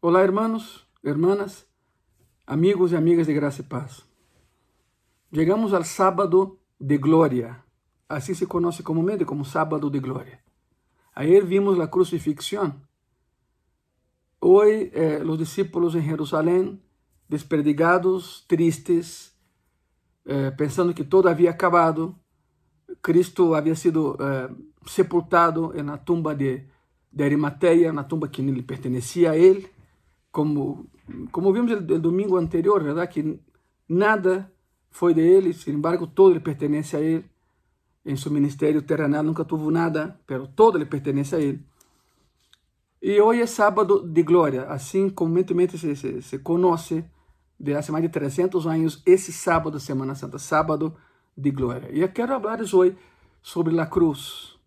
Olá, hermanos, hermanas, amigos e amigas de graça e paz. Chegamos ao sábado de glória. Assim se conoce comumente como sábado de glória. Ayer vimos a crucifixión. Hoy eh, los discípulos en Jerusalén, desperdigados, tristes, eh, pensando que todo había acabado, Cristo havia sido eh, sepultado na tumba de, de Arimateia, na tumba que lhe pertencia a ele, como, como vimos no domingo anterior, verdade? que nada foi de ele, sin embargo, todo lhe pertence a ele. Em seu ministério terrenal nunca tuvo nada, pero todo lhe pertence a ele. E hoje é sábado de glória, assim comumente se, se, se conoce de há mais de 300 anos esse sábado Semana Santa, sábado de glória. E eu quero falar hoje sobre a cruz,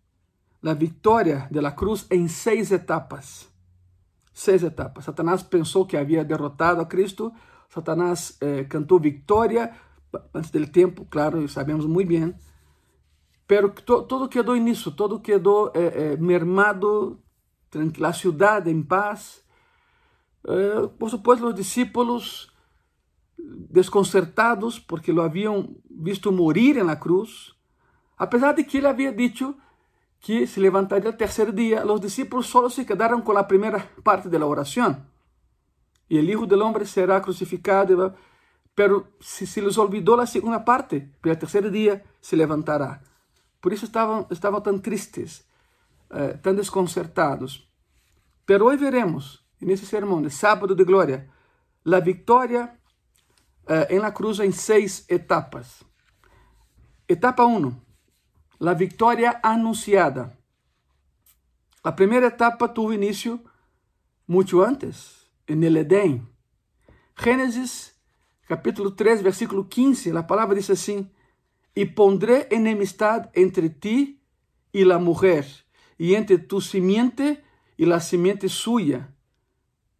a vitória da cruz em seis etapas. Seis etapas. Satanás pensou que havia derrotado a Cristo, Satanás eh, cantou vitória antes do tempo, claro, sabemos muito bem, pero to, todo quedou nisso, todo quedou eh, eh, mermado, a cidade em paz. Eh, por supuesto, os discípulos desconcertados porque lo haviam visto morir na cruz, apesar de que ele havia dito que se levantaria o terceiro dia, os discípulos só se quedaram com a primeira parte da oração. E o Hijo del Hombre será crucificado, pero se, se les olvidou a segunda parte, pelo terceiro dia se levantará. Por isso estavam, estavam tão tristes, eh, tão desconcertados. Pero hoje veremos, nesse sermão de sábado de glória, a vitória eh, en la cruz en seis etapas. Etapa 1, la victoria anunciada. La primera etapa tuvo inicio mucho antes, en el Edén. Génesis capítulo 3, versículo 15, la palabra dice así, y pondré enemistad entre ti y la mujer, y entre tu simiente y la simiente suya.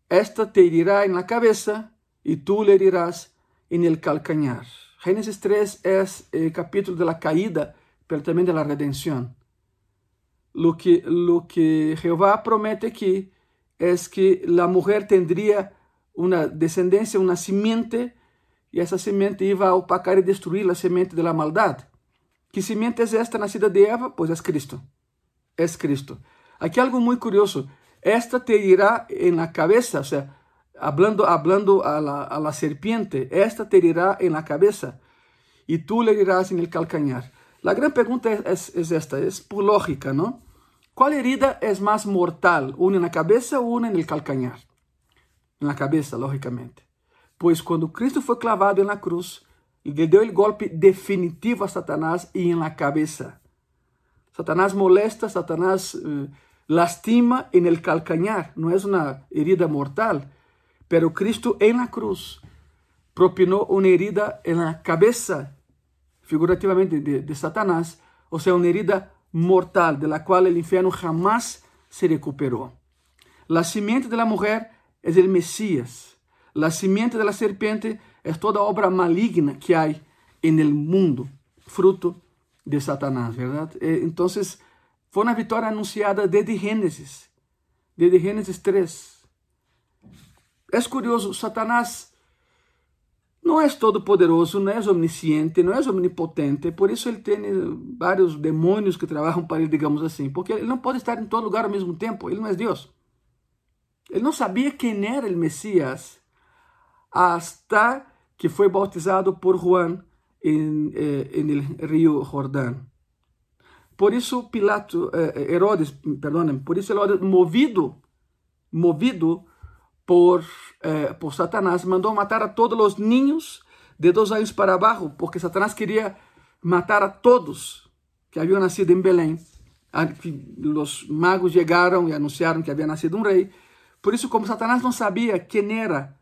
Esta te herirá en la cabeza, y tú le herirás en el calcañar. Génesis 3 es el capítulo de la caída, pero también de la redención. Lo que, lo que Jehová promete aquí es que la mujer tendría una descendencia, una simiente, y esa simiente iba a opacar y destruir la simiente de la maldad. ¿Qué simiente es esta nacida de Eva? Pues es Cristo. Es Cristo. Aquí algo muy curioso. Esta te irá en la cabeza, o sea, hablando, hablando a, la, a la serpiente, esta te herirá en la cabeza y tú le herirás en el calcañar. La gran pregunta es, es, esta, es por lógica, ¿no? ¿Cuál herida es más mortal, una en la cabeza o una en el calcañar? En la cabeza, lógicamente. Pues cuando Cristo fue clavado en la cruz, le dio el golpe definitivo a Satanás y en la cabeza. Satanás molesta, Satanás eh, lastima en el calcañar, no es una herida mortal, Pero Cristo en la cruz propinó una herida en la cabeza, figurativamente, de, Satanás, o sea, una herida mortal de la cual el infierno jamás se recuperó. La simiente de la mujer es el Mesías. La simiente de la serpiente es toda obra maligna que hay en el mundo, fruto de Satanás, ¿verdad? Eh, entonces, fue una victoria anunciada desde Génesis, desde Génesis 3. É curioso, Satanás não é todo-poderoso, não é omnisciente, não é omnipotente, por isso ele tem vários demônios que trabalham para ele, digamos assim, porque ele não pode estar em todo lugar ao mesmo tempo, ele não é Deus. Ele não sabia quem era o Messias hasta que foi bautizado por Juan em, eh, rio Jordão. Por isso Pilato, eh, Herodes, perdão, por isso Herodes, movido, movido por, eh, por Satanás, mandou matar a todos os ninhos de dois anos para abaixo, porque Satanás queria matar a todos que haviam nascido em Belém. Os magos chegaram e anunciaram que havia nascido um rei. Por isso, como Satanás não sabia quem era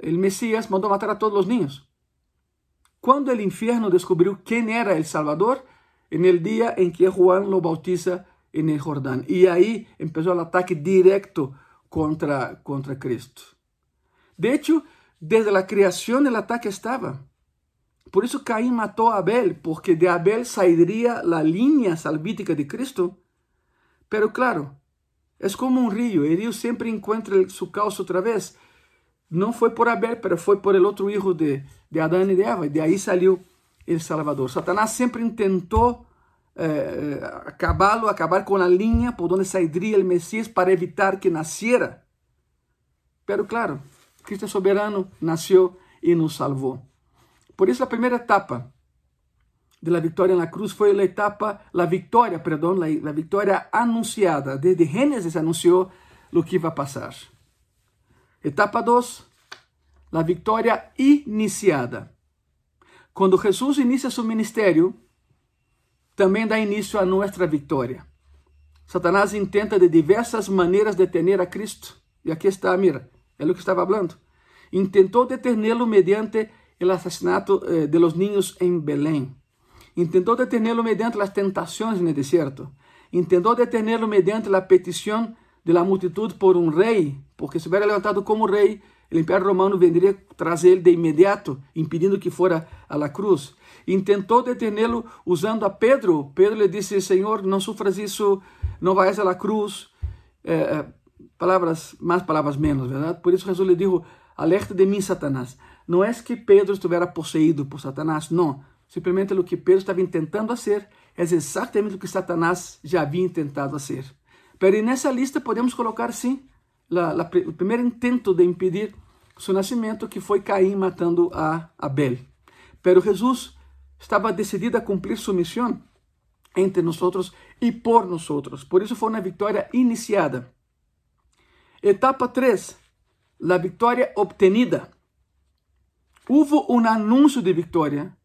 o Messias, mandou matar a todos os ninhos. Quando o inferno descobriu quem era o Salvador, no dia em que Juan lo bautiza em Jordão. E aí começou o ataque direto contra, contra Cristo. De hecho, desde a criação o ataque estava. Por isso Caim matou a Abel, porque de Abel sairia a linha salvítica de Cristo. Pero claro, É como um rio, o rio sempre encontra seu cauce outra vez. Não foi por Abel, mas foi por el outro filho de, de Adão e de Eva, e de aí saiu o Salvador. Satanás sempre tentou eh, acabá-lo, acabar com a linha por onde sairia o Messias para evitar que nasciera. Pero claro, Cristo soberano, nasceu e nos salvou. Por isso a primeira etapa de la victoria en la cruz fue la etapa, la victoria, perdón, la, victoria anunciada. Desde Génesis anunció lo que iba a pasar. Etapa 2, la victoria iniciada. Quando Jesus inicia seu ministério, também dá início a nossa vitória. Satanás intenta de diversas maneiras detener a Cristo. E aqui está, mira, é o que estava falando. Intentou detê-lo mediante o assassinato eh, de los niños em Belém. Intentou detê-lo mediante as tentações no deserto. Intentou detê-lo mediante a petição de la multitud por um rei, porque se hubiera levantado como rei, o Império Romano venderia trazer ele de imediato, impedindo que fora a la cruz. Intentou detê-lo usando a Pedro. Pedro lhe disse: Senhor, não sofras isso, não vais la cruz. É, palavras, mais palavras menos, verdade? Por isso Jesus lhe disse: Alerta de mim, Satanás. Não é que Pedro estivera possuído por Satanás, não Simplesmente o que Pedro estava tentando fazer é exatamente o que Satanás já havia tentado fazer. Mas nessa lista podemos colocar sim la, la, o primeiro intento de impedir seu nascimento, que foi Caim matando a Abel. Pero Jesus estava decidido a cumprir sua missão entre nós e por nós. Por isso foi uma vitória iniciada. Etapa 3, a vitória obtenida. Houve um anúncio de vitória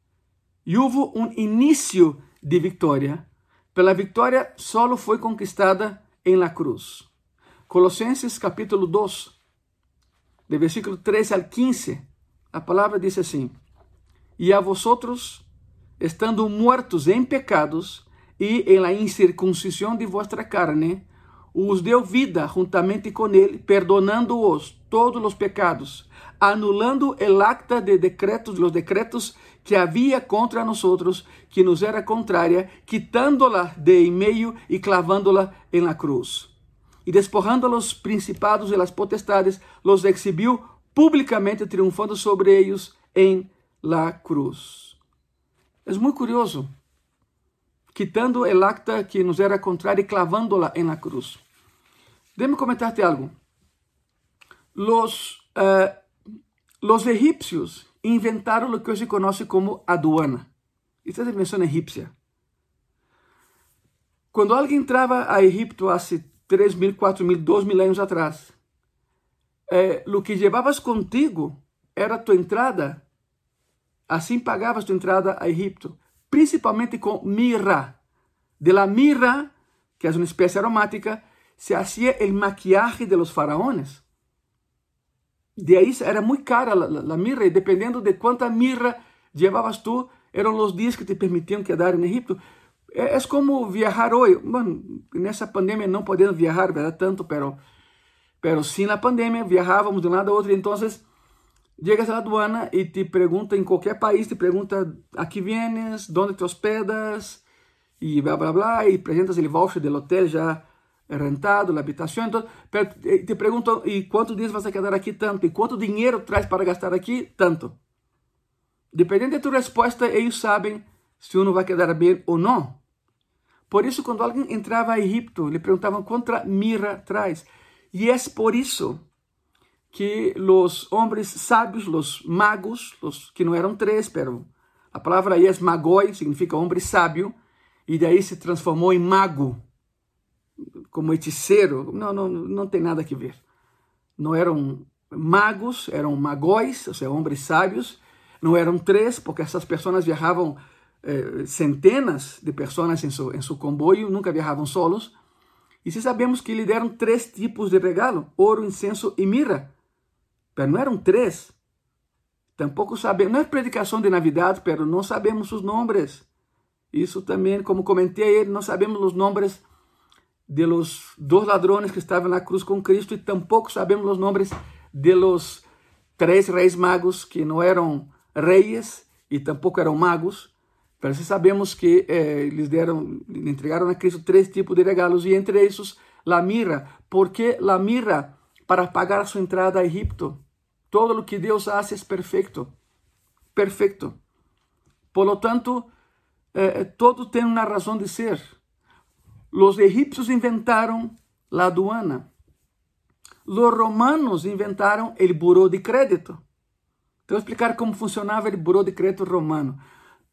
e houve um início de vitória. Pela vitória solo foi conquistada em la cruz. Colossenses capítulo 2, de versículo 13 al 15, a palavra diz assim: E a vosotros, estando muertos em pecados e em la incircuncisión de vuestra carne, os deu vida juntamente com ele, perdonando-os todos os pecados, anulando el acta de decretos, los decretos que havia contra nós, que nos era contrária, quitándola de em meio e clavándola em la cruz. E despojando los principados e las potestades, los exhibiu publicamente, triunfando sobre eles em la cruz. É muito curioso quitando el acta que nos era contrária e clavándola en la cruz. Déjame comentarte algo. Los, uh, los egipcios inventaram o que hoje se conhece como aduana. Esta é a invenção egípcia. Quando alguém entrava a Egipto há 3 mil, 4 mil, 2 mil anos atrás, eh, o que levavas contigo era tua entrada. Assim pagavas tua entrada a Egipto principalmente com mirra. De la mirra, que é uma espécie aromática, se hacía el maquillaje de los faraones. De aí era muito cara a mirra, e dependendo de quanta mirra llevabas tu, eram os dias que te permitiam quedar em Egipto. É, é como viajar hoje. Bueno, nessa pandemia não podemos viajar, verdade, tanto, pero, pero sim na pandemia viajávamos de um lado a outro, então Llegas a la aduana y te pregunta en cualquier país, te pregunta a qué vienes, dónde te hospedas y bla, bla, bla, y presentas el voucher del hotel ya rentado, la habitación, entonces, eh, te pregunto, ¿y cuántos días vas a quedar aquí tanto? ¿Y cuánto dinero traes para gastar aquí? Tanto. Dependiendo de tu respuesta, ellos saben si uno va a quedar bien o no. Por isso, quando alguém entrava a Egipto, lhe perguntavam quanta mirra traz. E é por isso que los hombres sábios, los magos, los que no eran tres, pero la palabra ahí es magoi, significa hombre sabio, y de ahí se transformó en mago, como hechicero. No, no, no tem nada que ver. Não eram magos, eram magóis, ou seja, homens sábios. Não eram três, porque essas pessoas viajavam eh, centenas de pessoas em seu, em seu comboio, nunca viajavam solos. E se sabemos que lhe deram três tipos de regalo: ouro, incenso e mirra. Pero não eram três. Tampouco sabemos, não é predicação de Navidade, pero não sabemos os nomes. Isso também, como comentei, não sabemos os nomes de los dois ladrones que estavam na cruz com Cristo e tampouco sabemos os nomes de los três reis magos que não eram reis e tampouco eram magos. Mas sabemos que eh, eles deram, entregaram a Cristo três tipos de regalos e entre esses la mirra? ¿Por qué la mirra? Para pagar su entrada a Egipto. Todo lo que Dios hace es perfecto. Perfecto. Por lo tanto, eh, todo tiene una razón de ser. Los egipcios inventaron la aduana. Los romanos inventaron el buró de crédito. Voy a explicar cómo funcionaba el buró de crédito romano.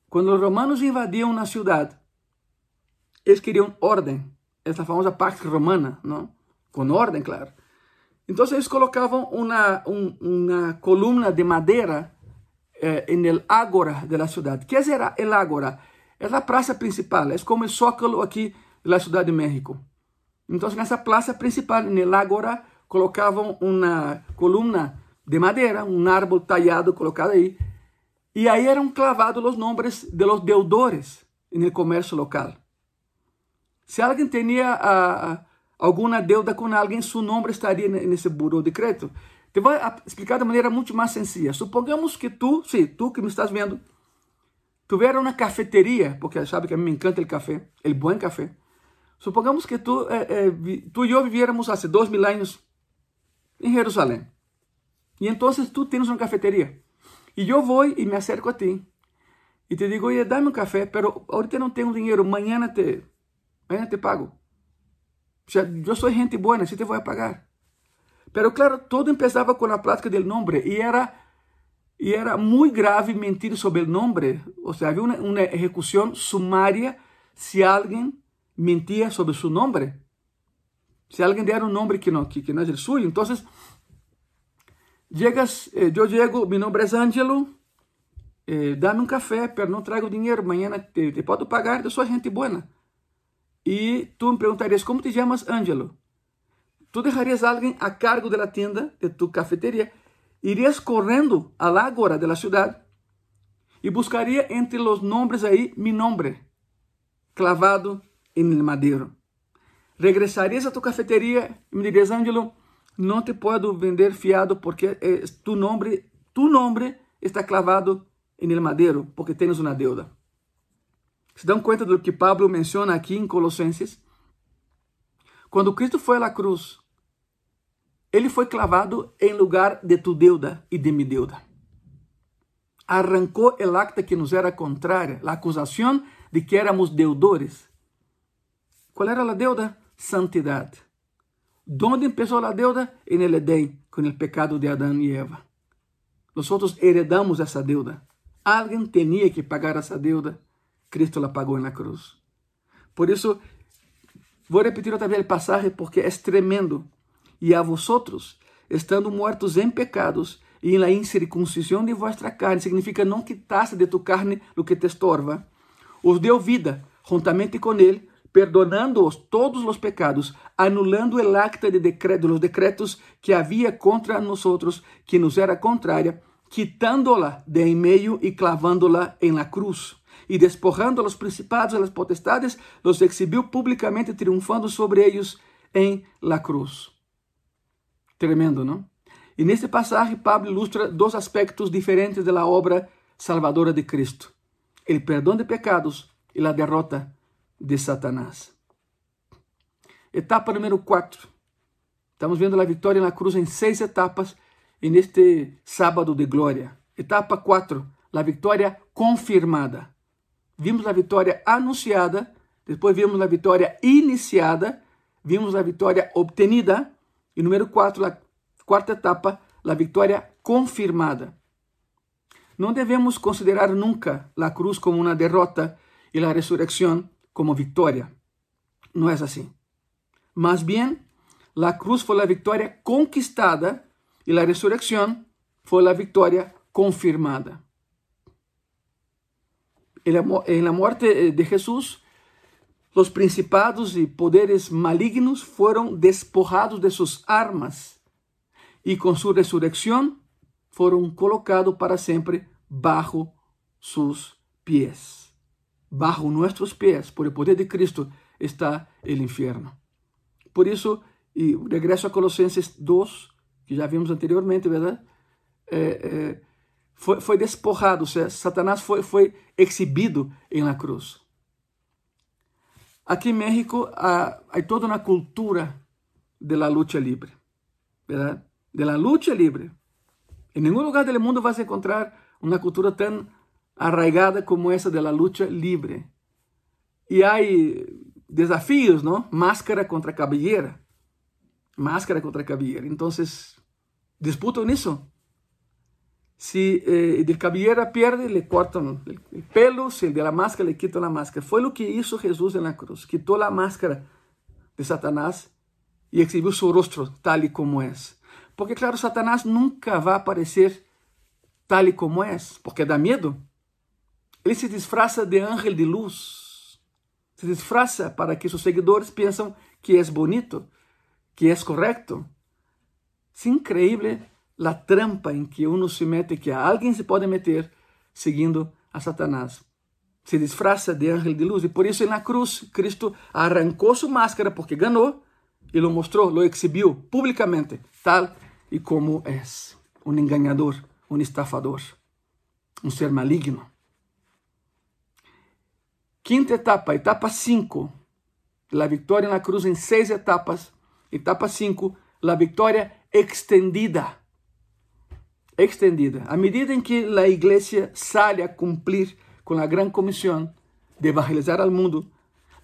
Cuando los romanos invadían una ciudad, ellos querían orden. Es la famosa Pax Romana, ¿no? Con orden, claro. Entonces ellos colocaban una, un, una columna de madera eh, el ágora de la ciudad. ¿Qué es el ágora? Es la plaza principal, es como el zócalo aquí de la Ciudad de México. Entonces en esa plaza principal, el ágora, colocavam uma coluna de madeira, um árbol tallado colocado aí, e aí eram clavados os nomes de los deudores no comércio local. Se alguém tinha uh, alguma deuda com alguém, seu nome estaria nesse burô de crédito. Te vou explicar de maneira muito mais sencilla. Supongamos que tu, sim, tu que me estás vendo, tuviera uma cafeteria, porque sabe que a mim me encanta o café, o bom café. Supongamos que tu, eh, eh, tu e eu viviéramos há dois mil anos em Jerusalém. E então tu tens uma cafeteria. E eu vou e me acerco a ti. E te digo, oye, dame um café, pero ahorita não tenho dinheiro, amanhã te, te pago. O sea, eu sou gente boa, assim te vou a pagar. Pero claro, todo empezava com a plática del nome e era e era muito grave mentir sobre o nome. Ou seja, havia uma, uma execução sumária se alguém mentia sobre seu nome. Si alguien diera un nombre que no, que, que no es el suyo, entonces llegas, eh, yo llego, mi nombre es Angelo, eh, dame un café, pero no traigo dinero, mañana te, te puedo pagar, yo soy gente buena. Y tú me preguntarías, ¿cómo te llamas Angelo? Tú dejarías a alguien a cargo de la tienda, de tu cafetería, irías corriendo al ágora de la ciudad entre los nombres ahí mi nombre, clavado en el madero. Regressarias a tu cafeteria e me dirias, Ângelo, não te posso vender fiado porque eh, tu nome, tu nome está clavado em madeiro, porque tens uma deuda. Se dão conta do que Pablo menciona aqui em Colossenses? Quando Cristo foi à cruz, ele foi clavado em lugar de tu deuda e de mi deuda. Arrancou el acta que nos era contrária, a acusação de que éramos deudores. Qual era a deuda? santidad. ¿Dónde empezó la deuda? En el Edén, con el pecado de Adán y Eva. Nosotros heredamos esa deuda. Alguien tenía que pagar esa deuda. Cristo la pagó en la cruz. Por voy a repetir otra vez el pasaje porque es tremendo. Y a vosotros, estando muertos en pecados y en la incircuncisión de vuestra carne, significa no quitaste de tu carne lo que te estorba, os deu vida juntamente con él perdonando-os todos os pecados, anulando el acta de decreto, los decretos que havia contra nosotros, que nos era contrária, quitándola de en meio e clavándola en la cruz. E despojando a los principados e las potestades, los exhibiu publicamente, triunfando sobre ellos en la cruz. Tremendo, não? E neste passagem, Pablo ilustra dois aspectos diferentes da obra salvadora de Cristo: o perdão de pecados e a derrota de Satanás. Etapa número 4. Estamos vendo a vitória na cruz em seis etapas e neste sábado de glória. Etapa 4, a vitória confirmada. Vimos a vitória anunciada, depois vimos a vitória iniciada, vimos a vitória obtenida e número 4, a quarta etapa, a vitória confirmada. Não devemos considerar nunca a cruz como uma derrota e a ressurreição como victoria. No es así. Más bien, la cruz fue la victoria conquistada y la resurrección fue la victoria confirmada. En la muerte de Jesús, los principados y poderes malignos fueron despojados de sus armas y con su resurrección fueron colocados para siempre bajo sus pies. bajo nuestros pies, por el poder de Cristo, está el infierno. Por eso, y regreso a Colosenses 2, que já vimos anteriormente, ¿verdad? Eh, eh, foi, foi seja, Satanás foi, foi exhibido em la cruz. Aqui em México há, há toda uma cultura de la lucha libre, ¿verdad? De la lucha libre. En ningún lugar del mundo vas encontrar una cultura tan arraigada como esa de la lucha libre. Y hay desafíos, ¿no? Máscara contra cabellera. Máscara contra cabellera. Entonces, disputan eso. Si eh, el cabellera pierde, le cortan el, el, pelo, si el de la máscara le quitan la máscara. Fue lo que hizo Jesús en la cruz. Quitó la máscara de Satanás y exhibió su rostro tal y como es. Porque claro, Satanás nunca va a aparecer tal y como es, porque da miedo. Ele se disfraza de ángel de luz. Se disfraza para que sus seguidores piensen que es bonito, que es correcto. Es increíble la trampa en que uno se mete, que alguien se puede meter seguindo a Satanás. Se disfraza de ángel de luz. E por isso, na cruz, Cristo arrancou sua máscara porque ganhou e lo mostrou, lo exhibiu publicamente, tal e como é. Um enganador, um estafador, um ser maligno. Quinta etapa, etapa 5. La vitória na cruz em seis etapas. Etapa 5, la vitória extendida. Extendida. À medida em que a igreja sale a cumprir com a grande comissão de evangelizar ao mundo,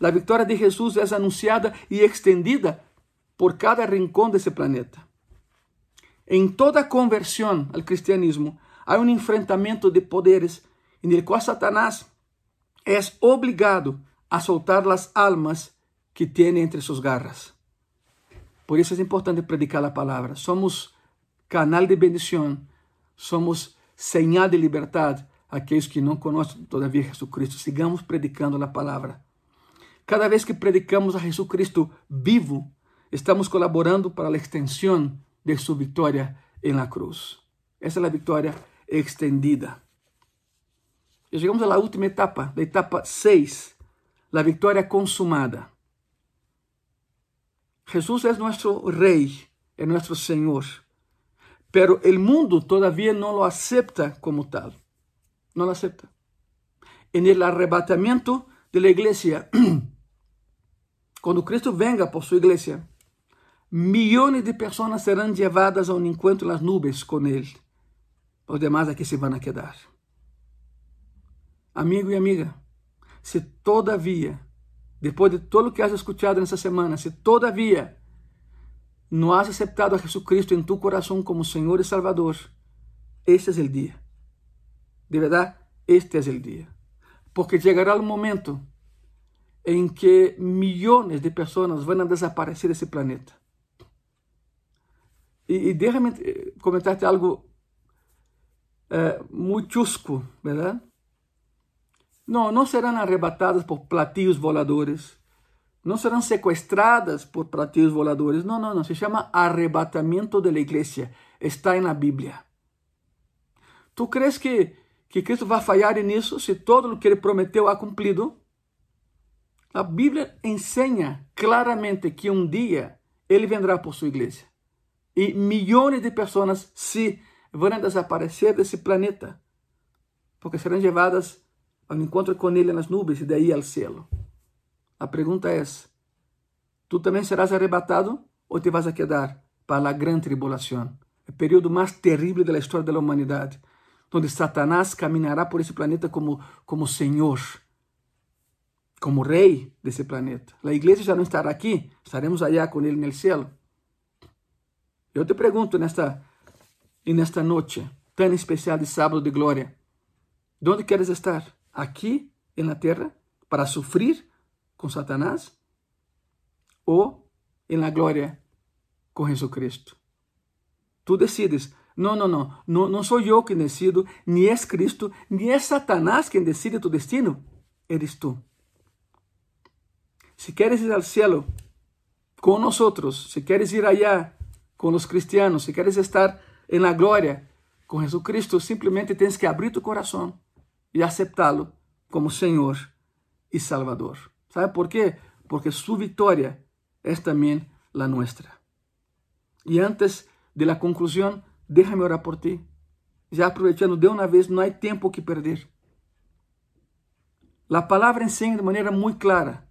a vitória de Jesus é anunciada e extendida por cada rincón desse planeta. Em toda conversão ao cristianismo, há um enfrentamento de poderes em el qual Satanás é obrigado a soltar as almas que tem entre suas garras. Por isso é importante predicar a palavra. Somos canal de bendição, somos señal de liberdade aqueles que não conhecem todavia Jesucristo. Sigamos predicando a palavra. Cada vez que predicamos a Jesucristo vivo, estamos colaborando para a extensão de sua vitória em la cruz. Essa é a vitória extendida. E chegamos à última etapa, a etapa 6, a vitória consumada. Jesus é nosso Rei, é nosso Senhor, pero o mundo todavía não lo acepta como tal. Não lo acepta. En el arrebatamento de la iglesia, quando Cristo venga por sua igreja, milhões de pessoas serão levadas a um encontro nas nuvens com Ele. Os demais aqui se vão a quedar. Amigo e amiga, se todavia, depois de todo o que has escuchado nessa semana, se todavia não has aceptado a Jesucristo em tu coração como Senhor e Salvador, este é o dia. De verdade, este é o dia. Porque chegará o momento em que milhões de pessoas vão desaparecer desse planeta. E, e déjame comentarte algo eh, muito chusco? Não, não serão arrebatadas por platillos voladores, não serão sequestradas por platillos voladores. Não, não, não. Se chama arrebatamento da igreja. Está na Bíblia. Tu crees que, que Cristo vai falhar nisso se todo o que ele prometeu ha cumprido? A Bíblia ensina claramente que um dia ele vendrá por sua igreja e milhões de pessoas se vão desaparecer desse planeta, porque serão levadas ao encontro com Ele nas nuvens e daí ao céu. A pergunta é: tu também serás arrebatado ou te vas a quedar para a grande tribulação, o período mais terrível da história da humanidade, onde Satanás caminhará por esse planeta como como Senhor, como rei desse planeta. A igreja já não estará aqui, estaremos allá com ele no céu. Eu te pergunto nesta, nesta noite tão especial de sábado de glória, onde queres estar? Aqui na terra para sofrer com Satanás ou na glória com Jesucristo? Tu decides. Não, não, não, não, não sou eu quem decido, nem é Cristo, nem é Satanás quem decide tu destino, eres tu. Se queres ir ao céu com nós, se queres ir allá com os cristianos, se queres estar em la glória com Jesucristo, simplesmente tens que abrir tu coração e aceptá-lo como Senhor e Salvador. ¿Sabe por quê? Porque sua vitória é também la nuestra. E antes de la conclusão, déjame orar por ti. Já aproveitando de uma vez, não há tempo que perder. A palavra ensina de maneira muito clara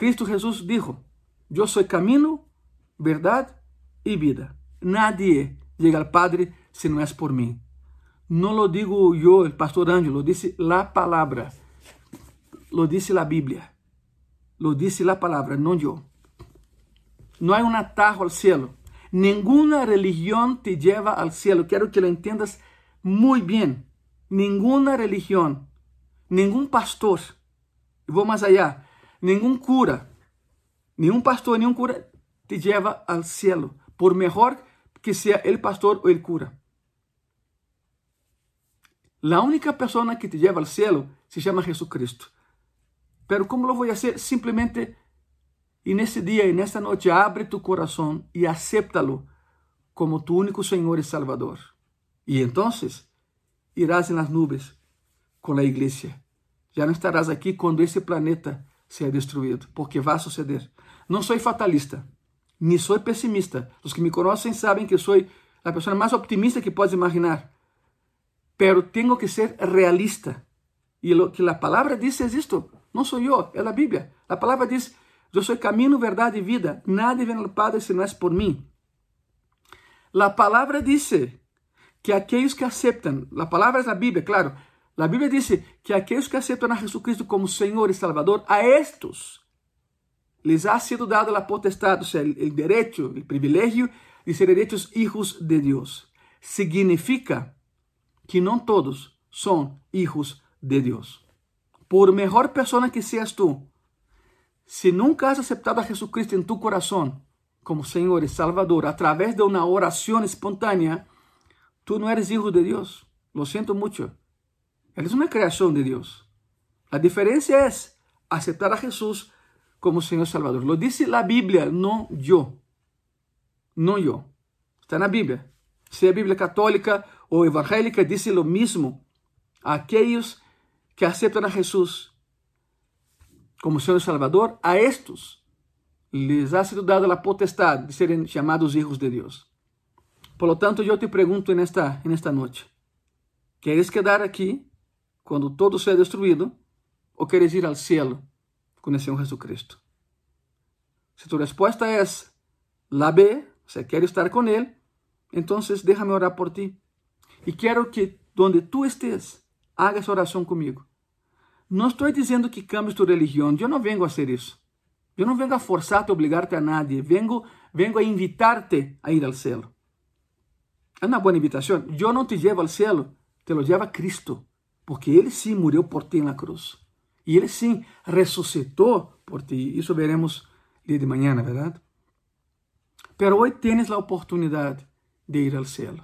Cristo Jesús dijo, yo soy camino, verdad y vida. Nadie llega al Padre si no es por mí. No lo digo yo, el pastor Ángel, lo dice la palabra, lo dice la Biblia, lo dice la palabra, no yo. No hay un atajo al cielo. Ninguna religión te lleva al cielo. Quiero que lo entiendas muy bien. Ninguna religión, ningún pastor, voy más allá, ningún cura, ningún pastor, ningún cura te lleva al cielo, por mejor que sea el pastor o el cura. La única persona que te lleva al cielo se llama Jesucristo. Pero ¿cómo lo voy a hacer? Simplemente en ese día, en esta noche, abre tu corazón y acéptalo como tu único Señor y Salvador. Y entonces irás en las nubes con la iglesia. Ya no estarás aquí cuando ese planeta sea destruido, porque va a suceder. No soy fatalista, ni soy pesimista. Los que me conocen saben que soy la persona más optimista que puedes imaginar. Pero tengo que ser realista. Y lo que la palabra dice es esto. No soy yo, es la Biblia. La palabra dice, yo soy camino, verdad y vida. Nadie viene al Padre si no es por mí. La palabra dice que aquellos que aceptan, la palabra es la Biblia, claro, la Biblia dice que aquellos que aceptan a Jesucristo como Señor y Salvador, a estos les ha sido dado la potestad, o sea, el, el derecho, el privilegio de ser hechos hijos de Dios. Significa que no todos son hijos de Dios. Por mejor persona que seas tú, si nunca has aceptado a Jesucristo en tu corazón como Señor y Salvador a través de una oración espontánea, tú no eres hijo de Dios. Lo siento mucho. Eres una creación de Dios. La diferencia es aceptar a Jesús como Señor Salvador. Lo dice la Biblia, no yo. No yo. Está en la Biblia. Sea Biblia católica o evangélica, dice lo mismo. Aquellos que aceptan a Jesús como Señor Salvador, a estos les ha sido dada la potestad de serem llamados hijos de Dios. Por lo tanto, yo te pregunto en esta, en esta noche, ¿quieres quedar aquí cuando todo sea destruido o quieres ir al cielo con el Señor Jesucristo? Si tu respuesta es la B, o sea, quiero estar con Él, entonces déjame orar por ti. Y quiero que donde tú estés, hagas oración conmigo. No estoy diciendo que cambies tu religión, yo no vengo a hacer eso. Yo no vengo a forzarte, a obligarte a nadie, vengo, vengo a invitarte a ir al cielo. É uma boa invitação. Eu não te llevo ao céu, te lo lleva Cristo, porque Ele sim morreu por ti na cruz. E Ele sim ressuscitou por ti. Isso veremos dia de manhã, na verdade? Pero hoje tens a oportunidade de ir ao céu.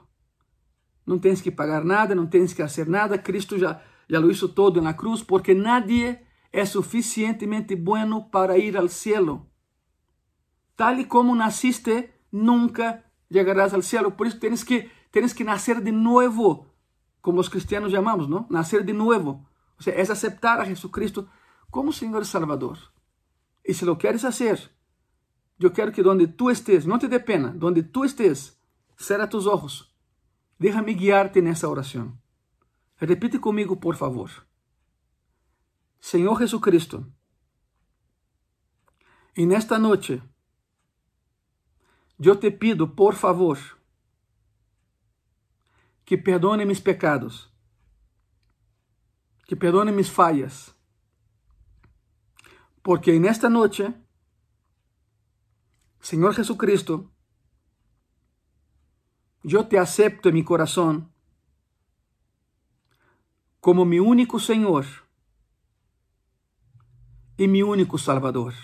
Não tens que pagar nada, não tens que fazer nada. Cristo já, já lo hizo todo na cruz, porque nadie é suficientemente bueno para ir ao céu. Tal e como nasciste, nunca llegarás al cielo. Por eso tienes que, tienes que nacer de nuevo, como los cristianos llamamos, ¿no? Nacer de nuevo. O sea, es aceptar a Jesucristo como Señor y Salvador. Y si lo quieres hacer, yo quiero que donde tú estés, no te dé pena, donde tú estés, cierra tus ojos. Déjame guiarte en esa oración. Repite conmigo, por favor. Señor Jesucristo, en esta noche, eu te pido, por favor, que perdone mis pecados, que perdone mis fallas, porque en esta noche, Señor Jesucristo, yo te acepto en mi corazón como mi único Señor y mi único Salvador.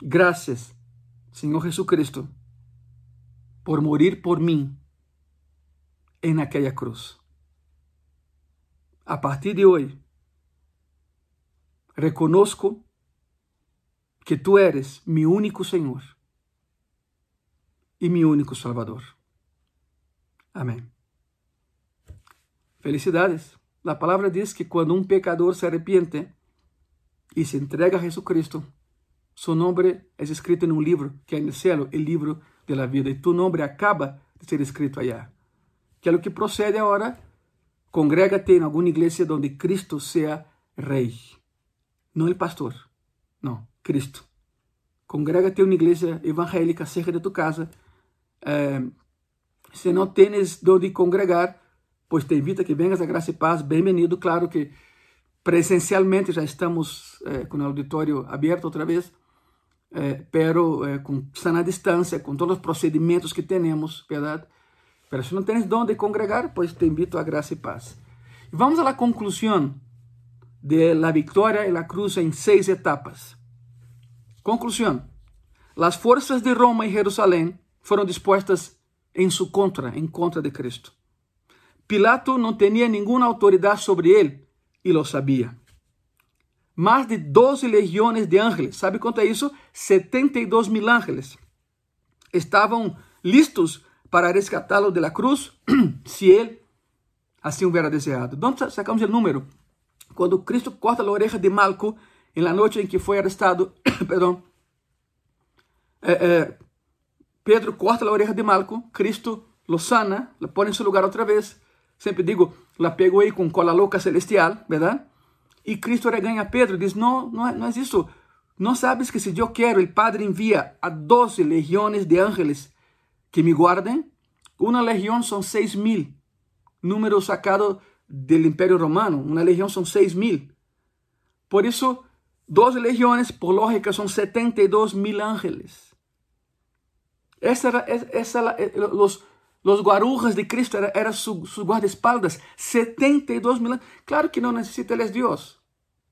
Gracias Senhor Jesucristo, por morir por mim em aquela cruz. A partir de hoje, reconozco que tu eres mi único Senhor e mi único Salvador. Amém. Felicidades. A palavra diz que quando um pecador se arrepiente e se entrega a Jesucristo, Su nombre es escrito en un libro que el cielo, el libro de la vida, y tu nombre acaba de ser escrito allá. Que é o que procede agora. Congrégate em alguma igreja onde Cristo seja Rei. não o pastor, não, Cristo. Congrega-te uma igreja evangélica cerca de tu casa. Eh, se não tens onde congregar, pois te invito a que vengas a Graça e Paz. Bem-vindo, claro que presencialmente já estamos eh, com o auditório aberto outra vez, eh, pero eh, com sana distância, com todos os procedimentos que temos, verdade? Pero se não tens onde congregar, pois te invito a Graça e Paz. Vamos à conclusão de la victoria en la cruz en seis etapas. Conclusión. Las fuerzas de Roma y Jerusalén fueron dispuestas en su contra, en contra de Cristo. Pilato no tenía ninguna autoridad sobre él y lo sabía. Más de 12 legiones de ángeles, ¿sabe cuánto es eso? 72 mil ángeles. Estaban listos para rescatarlo de la cruz si él así hubiera deseado. ¿Dónde sacamos el número? Quando Cristo corta a oreja de Malco, em la noite em que foi arrestado, perdão, é, é, Pedro corta a oreja de Malco, Cristo lo sana, lo põe em seu lugar outra vez. Sempre digo, la pegou aí com cola louca celestial, verdade? E Cristo reganha Pedro, diz: Não, não é, não é isso. Não sabes que se eu quero, o Padre envia a 12 legiões de ángeles que me guardem? Uma legião são seis mil, número sacado del Imperio Romano. Uma legião são 6 mil. Por isso, 12 legiões, por lógica, são 72 mil ángeles. Essa era, eh, los, los guarujos de Cristo era, era su, su guardaespaldas. 72 mil. Claro que não necessita, ele é Deus.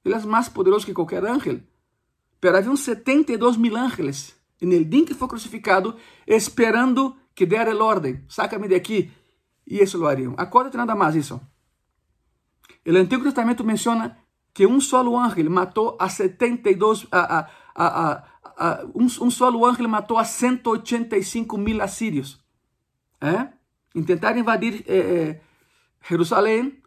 Ele é mais poderoso que qualquer ángel. Pero havia 72 mil ángeles no dia que foi crucificado, esperando que dera a ordem. Saca-me de aqui. E isso lo. Acorda-te nada mais isso. O Antigo Testamento menciona que um solo ángel matou a 72, a, a, a, a um, um, solo ángel matou a 185 mil assírios. É? Intentaram invadir eh, eh, Jerusalém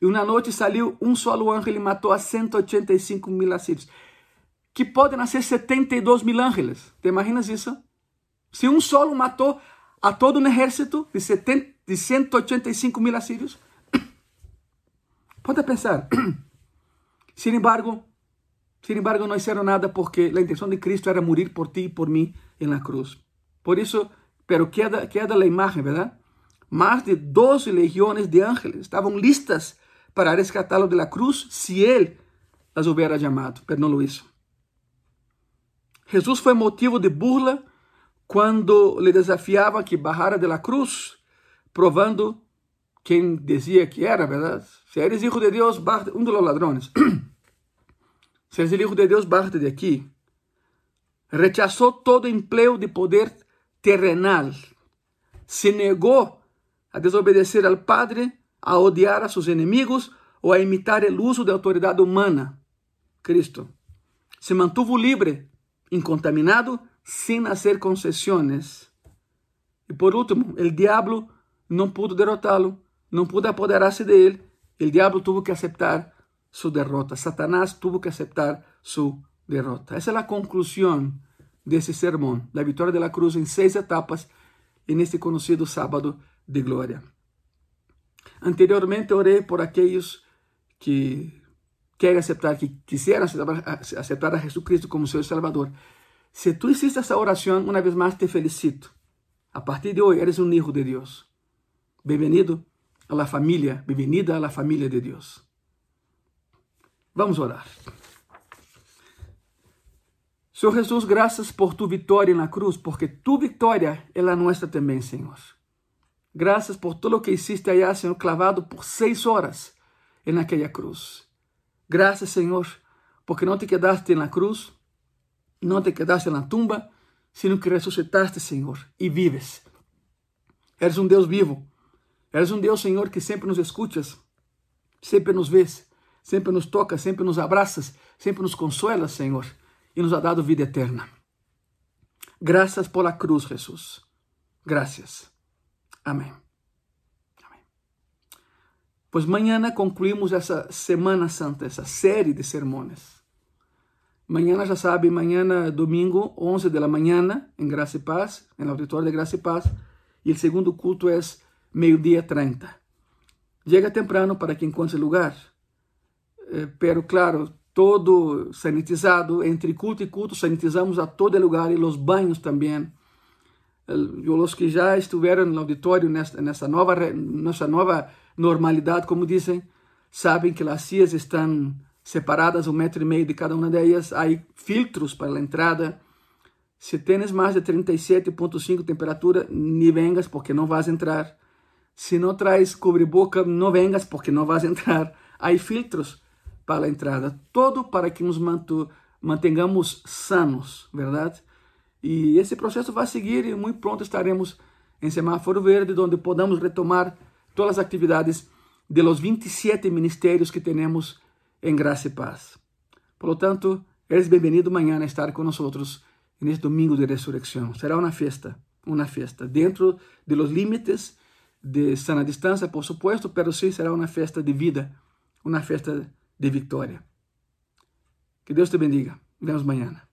e uma noite saiu um solo ángel e matou a 185 mil assírios. Que podem nascer 72 mil ángeles. Te imaginas isso? Se um solo matou a todo um exército de, 70, de 185 mil assírios, Ponte pensar. Sin embargo, sin embargo, no hicieron nada porque la intención de Cristo era morir por ti y por mí en la cruz. Por eso, pero queda, queda la imagen, ¿verdad? Más de 12 legiones de ángeles estaban listas para rescatarlo de la cruz si Él las hubiera llamado, pero no lo hizo. Jesús fue motivo de burla quando le desafiava que bajara de la cruz, provando quem dizia que era, verdade? Se eres hijo de Deus, bájate, um dos ladrões. Se eres hijo de Deus, bájate de aqui. Rechazou todo emprego de poder terrenal. Se negou a desobedecer ao Padre, a odiar a seus inimigos ou a imitar o uso da autoridade humana. Cristo se mantuvo livre, incontaminado, sem fazer concessões. E por último, o diabo não pudo derrotá-lo não pudo apoderar-se de ele. O diabo tuvo que aceitar sua derrota. Satanás tuvo que aceitar sua derrota. Essa é a conclusão desse sermão, da vitória da cruz em seis etapas, neste conhecido sábado de glória. Anteriormente orei por aqueles que querem aceitar, que quisieran aceitar a Jesucristo como seu Salvador. Se tu hiciste essa oração, uma vez mais te felicito. A partir de hoje, eres um hijo de Deus. Bem-vindo a la familia, bienvenida a la familia de Dios. Vamos orar. Senhor Jesus, graças por tu vitória na cruz, porque tu vitória é a nossa também, Senhor. Graças por tudo o que hiciste allá, Senhor, clavado por seis horas naquela cruz. Graças, Senhor, porque não te quedaste na cruz, não te quedaste na tumba, sino que ressuscitaste, Senhor, e vives. Eres um Deus vivo Eres um Deus, Senhor, que sempre nos escutas, sempre nos vês, sempre nos tocas, sempre nos abraças, sempre nos consuelas, Senhor, e nos ha dado vida eterna. Graças por la cruz, Jesus. Graças. Amém. Amém. Pois amanhã concluímos essa Semana Santa, essa série de sermões. Amanhã, já sabe, amanhã, domingo, 11 da manhã, em Graça e Paz, no auditório de Graça e Paz. E o segundo culto é meio-dia 30. Llega temprano para que encontre lugar, eh, pero claro, todo sanitizado, entre culto e culto sanitizamos a todo lugar e os banhos também. Os que já estiveram no auditório nessa, nova, nessa nova normalidade, como dizem, sabem que as cias estão separadas um metro e meio de cada uma delas. Há filtros para a entrada. Se tens mais de 37.5 temperatura, nem vengas porque não vais entrar. Se não traz cobre-boca, não vengas porque não vais entrar. Há filtros para a entrada. Todo para que nos mantengamos sanos, verdade? E esse processo vai seguir e muito pronto estaremos em semáforo verde, onde podamos retomar todas as atividades de los 27 ministérios que temos em graça e paz. Por lo tanto, eres bem-vindo amanhã a estar conosco neste domingo de ressurreição. Será uma festa, uma festa, dentro de los límites de sana distância, por supuesto, pero sim será uma festa de vida, uma festa de vitória. Que Deus te bendiga. Vemos amanhã.